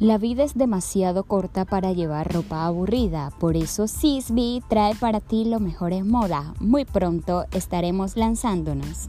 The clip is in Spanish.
La vida es demasiado corta para llevar ropa aburrida, por eso Sisby trae para ti lo mejor en moda. Muy pronto estaremos lanzándonos.